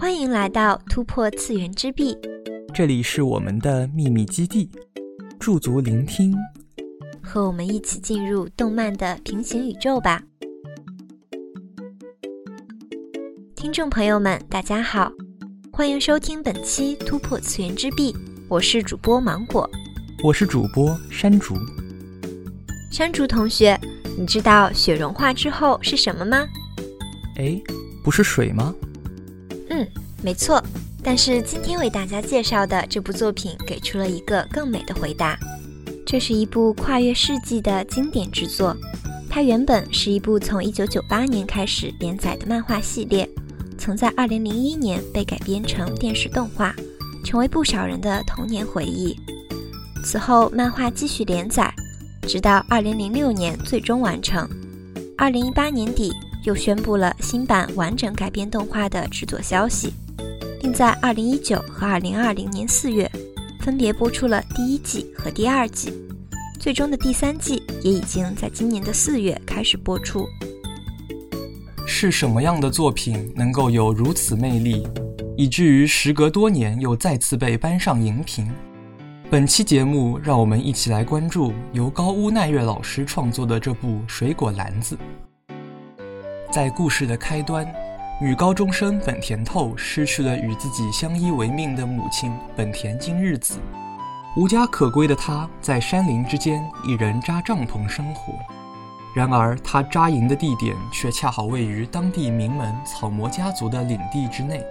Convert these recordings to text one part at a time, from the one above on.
欢迎来到突破次元之壁，这里是我们的秘密基地，驻足聆听，和我们一起进入动漫的平行宇宙吧。听众朋友们，大家好，欢迎收听本期突破次元之壁，我是主播芒果，我是主播山竹。山竹同学，你知道雪融化之后是什么吗？哎，不是水吗？没错。但是今天为大家介绍的这部作品给出了一个更美的回答。这是一部跨越世纪的经典之作，它原本是一部从1998年开始连载的漫画系列，曾在2001年被改编成电视动画，成为不少人的童年回忆。此后，漫画继续连载。直到二零零六年最终完成，二零一八年底又宣布了新版完整改编动画的制作消息，并在二零一九和二零二零年四月分别播出了第一季和第二季，最终的第三季也已经在今年的四月开始播出。是什么样的作品能够有如此魅力，以至于时隔多年又再次被搬上荧屏？本期节目，让我们一起来关注由高屋奈月老师创作的这部《水果篮子》。在故事的开端，女高中生本田透失去了与自己相依为命的母亲本田今日子，无家可归的她在山林之间一人扎帐篷生活。然而，她扎营的地点却恰好位于当地名门草魔家族的领地之内。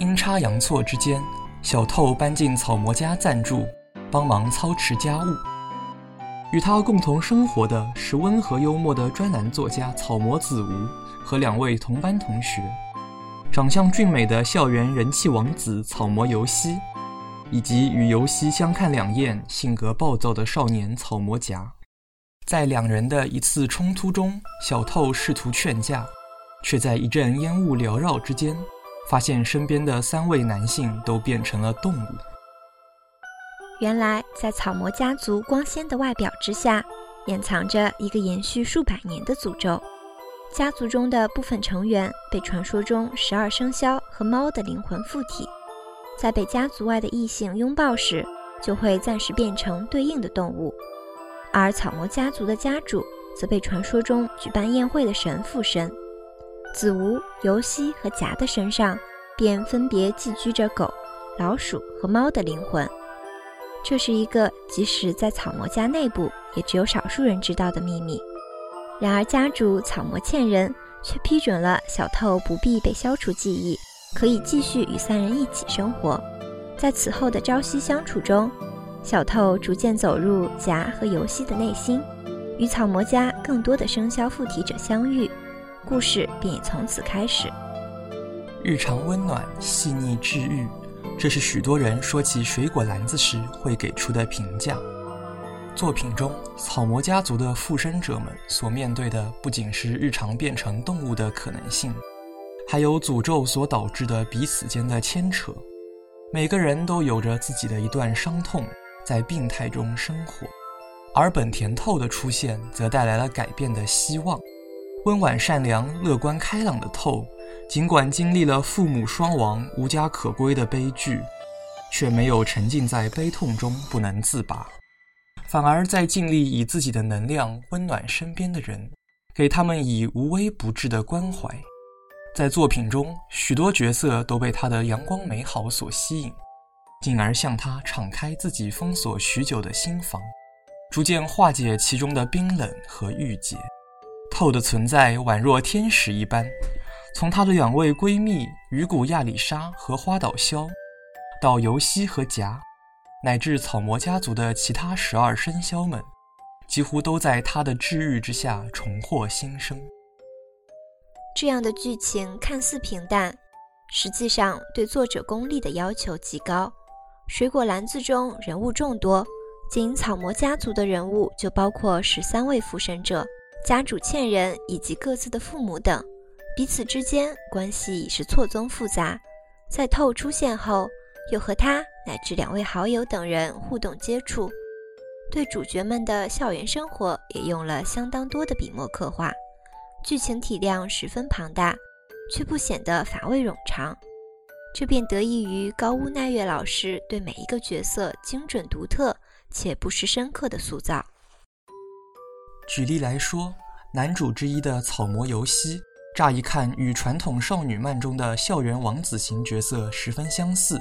阴差阳错之间。小透搬进草魔家暂住，帮忙操持家务。与他共同生活的是温和幽默的专栏作家草魔子无和两位同班同学，长相俊美的校园人气王子草魔游希，以及与游希相看两厌、性格暴躁的少年草魔夹。在两人的一次冲突中，小透试图劝架，却在一阵烟雾缭绕之间。发现身边的三位男性都变成了动物。原来，在草魔家族光鲜的外表之下，掩藏着一个延续数百年的诅咒。家族中的部分成员被传说中十二生肖和猫的灵魂附体，在被家族外的异性拥抱时，就会暂时变成对应的动物。而草魔家族的家主则被传说中举办宴会的神附身。子无、尤西和夹的身上，便分别寄居着狗、老鼠和猫的灵魂。这是一个即使在草魔家内部也只有少数人知道的秘密。然而，家主草魔欠人却批准了小透不必被消除记忆，可以继续与三人一起生活。在此后的朝夕相处中，小透逐渐走入夹和游希的内心，与草魔家更多的生肖附体者相遇。故事便也从此开始。日常温暖、细腻、治愈，这是许多人说起水果篮子时会给出的评价。作品中，草魔家族的附身者们所面对的不仅是日常变成动物的可能性，还有诅咒所导致的彼此间的牵扯。每个人都有着自己的一段伤痛，在病态中生活。而本田透的出现，则带来了改变的希望。温婉善良、乐观开朗的透，尽管经历了父母双亡、无家可归的悲剧，却没有沉浸在悲痛中不能自拔，反而在尽力以自己的能量温暖身边的人，给他们以无微不至的关怀。在作品中，许多角色都被他的阳光美好所吸引，进而向他敞开自己封锁许久的心房，逐渐化解其中的冰冷和郁结。透的存在宛若天使一般，从她的两位闺蜜鱼骨亚里莎和花岛萧，到由希和夹，乃至草魔家族的其他十二生肖们，几乎都在他的治愈之下重获新生。这样的剧情看似平淡，实际上对作者功力的要求极高。水果篮子中人物众多，仅草魔家族的人物就包括十三位附身者。家主欠人以及各自的父母等，彼此之间关系已是错综复杂。在透出现后，又和他乃至两位好友等人互动接触，对主角们的校园生活也用了相当多的笔墨刻画。剧情体量十分庞大，却不显得乏味冗长。这便得益于高屋奈月老师对每一个角色精准独特且不失深刻的塑造。举例来说，男主之一的草魔游希，乍一看与传统少女漫中的校园王子型角色十分相似，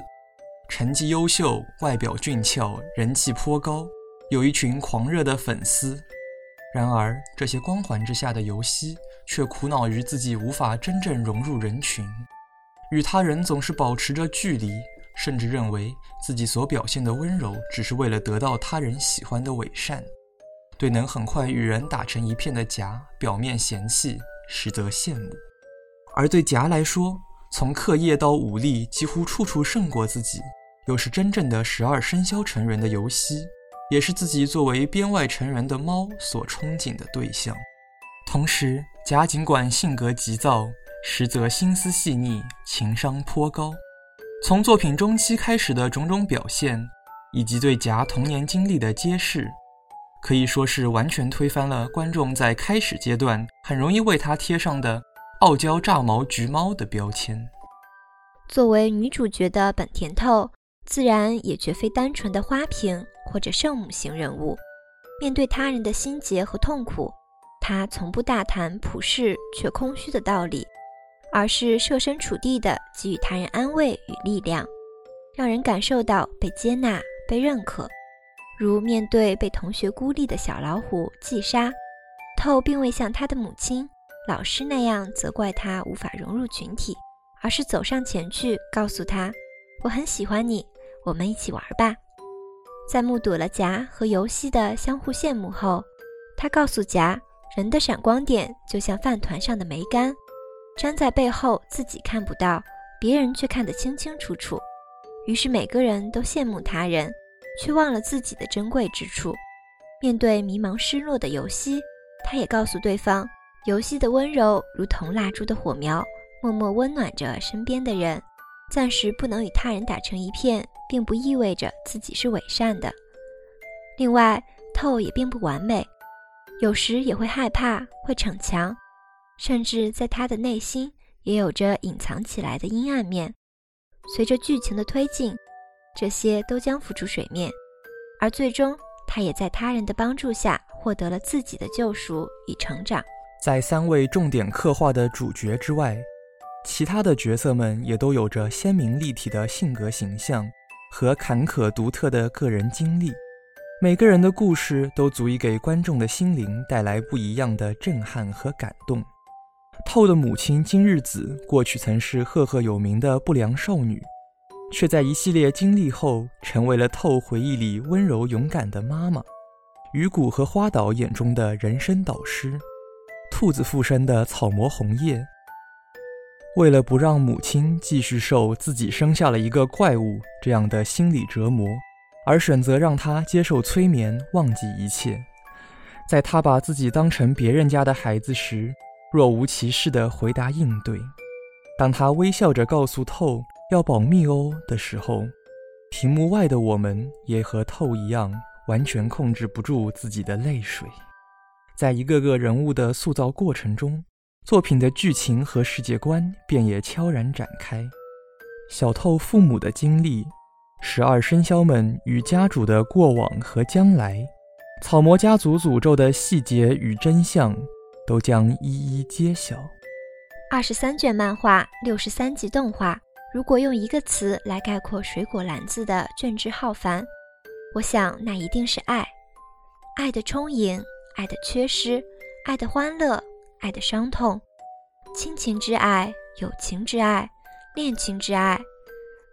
成绩优秀，外表俊俏，人气颇高，有一群狂热的粉丝。然而，这些光环之下的游希，却苦恼于自己无法真正融入人群。与他人总是保持着距离，甚至认为自己所表现的温柔只是为了得到他人喜欢的伪善。对能很快与人打成一片的夹，表面嫌弃，实则羡慕；而对夹来说，从课业到武力，几乎处处胜过自己，又是真正的十二生肖成员的游戏，也是自己作为编外成员的猫所憧憬的对象。同时，夹尽管性格急躁。实则心思细腻，情商颇高。从作品中期开始的种种表现，以及对夹童年经历的揭示，可以说是完全推翻了观众在开始阶段很容易为他贴上的“傲娇炸毛橘猫”的标签。作为女主角的本田透，自然也绝非单纯的花瓶或者圣母型人物。面对他人的心结和痛苦，她从不大谈普世却空虚的道理。而是设身处地地给予他人安慰与力量，让人感受到被接纳、被认可。如面对被同学孤立的小老虎季莎，透并未像他的母亲、老师那样责怪他无法融入群体，而是走上前去告诉他：“我很喜欢你，我们一起玩吧。”在目睹了夹和游戏的相互羡慕后，他告诉夹：“人的闪光点就像饭团上的梅干。”粘在背后，自己看不到，别人却看得清清楚楚。于是每个人都羡慕他人，却忘了自己的珍贵之处。面对迷茫失落的游戏，他也告诉对方，游戏的温柔如同蜡烛的火苗，默默温暖着身边的人。暂时不能与他人打成一片，并不意味着自己是伪善的。另外，透也并不完美，有时也会害怕，会逞强。甚至在他的内心也有着隐藏起来的阴暗面。随着剧情的推进，这些都将浮出水面，而最终他也在他人的帮助下获得了自己的救赎与成长。在三位重点刻画的主角之外，其他的角色们也都有着鲜明立体的性格形象和坎坷独特的个人经历。每个人的故事都足以给观众的心灵带来不一样的震撼和感动。透的母亲金日子过去曾是赫赫有名的不良少女，却在一系列经历后成为了透回忆里温柔勇敢的妈妈，鱼谷和花岛眼中的人生导师，兔子附身的草魔红叶。为了不让母亲继续受自己生下了一个怪物这样的心理折磨，而选择让她接受催眠，忘记一切。在她把自己当成别人家的孩子时。若无其事地回答应对。当他微笑着告诉透要保密哦的时候，屏幕外的我们也和透一样，完全控制不住自己的泪水。在一个个人物的塑造过程中，作品的剧情和世界观便也悄然展开。小透父母的经历，十二生肖们与家主的过往和将来，草魔家族诅咒的细节与真相。都将一一揭晓。二十三卷漫画，六十三集动画。如果用一个词来概括《水果篮子》的卷帙浩繁，我想那一定是爱。爱的充盈，爱的缺失，爱的欢乐，爱的伤痛，亲情之爱，友情之爱，恋情之爱，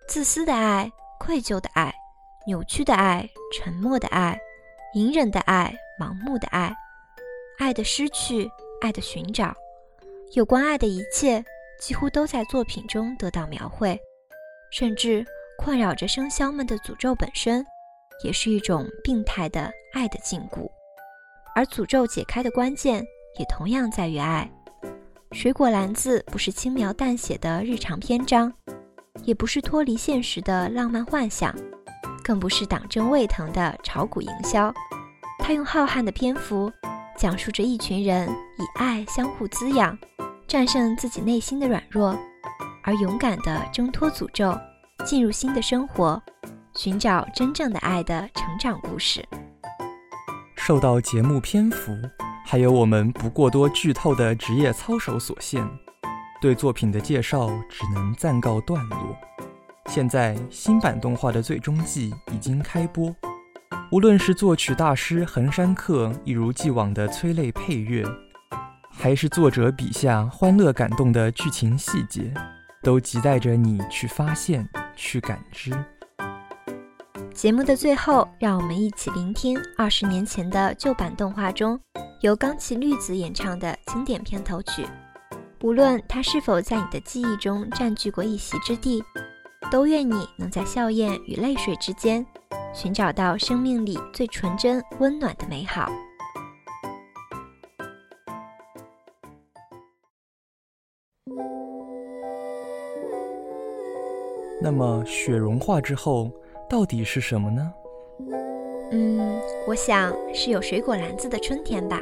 自私的爱，愧疚的爱，扭曲的爱，沉默的爱，隐忍的爱，盲目的爱，爱的失去。爱的寻找，有关爱的一切，几乎都在作品中得到描绘。甚至困扰着生肖们的诅咒本身，也是一种病态的爱的禁锢。而诅咒解开的关键，也同样在于爱。水果篮子不是轻描淡写的日常篇章，也不是脱离现实的浪漫幻想，更不是党争胃疼的炒股营销。他用浩瀚的篇幅。讲述着一群人以爱相互滋养，战胜自己内心的软弱，而勇敢地挣脱诅咒，进入新的生活，寻找真正的爱的成长故事。受到节目篇幅，还有我们不过多剧透的职业操守所限，对作品的介绍只能暂告段落。现在新版动画的最终季已经开播，无论是作曲大师横山克一如既往的催泪配乐，还是作者笔下欢乐感动的剧情细节，都亟待着你去发现、去感知。节目的最后，让我们一起聆听二十年前的旧版动画中由冈崎绿子演唱的经典片头曲。无论它是否在你的记忆中占据过一席之地，都愿你能在笑靥与泪水之间，寻找到生命里最纯真、温暖的美好。那么，雪融化之后。到底是什么呢？嗯，我想是有水果篮子的春天吧。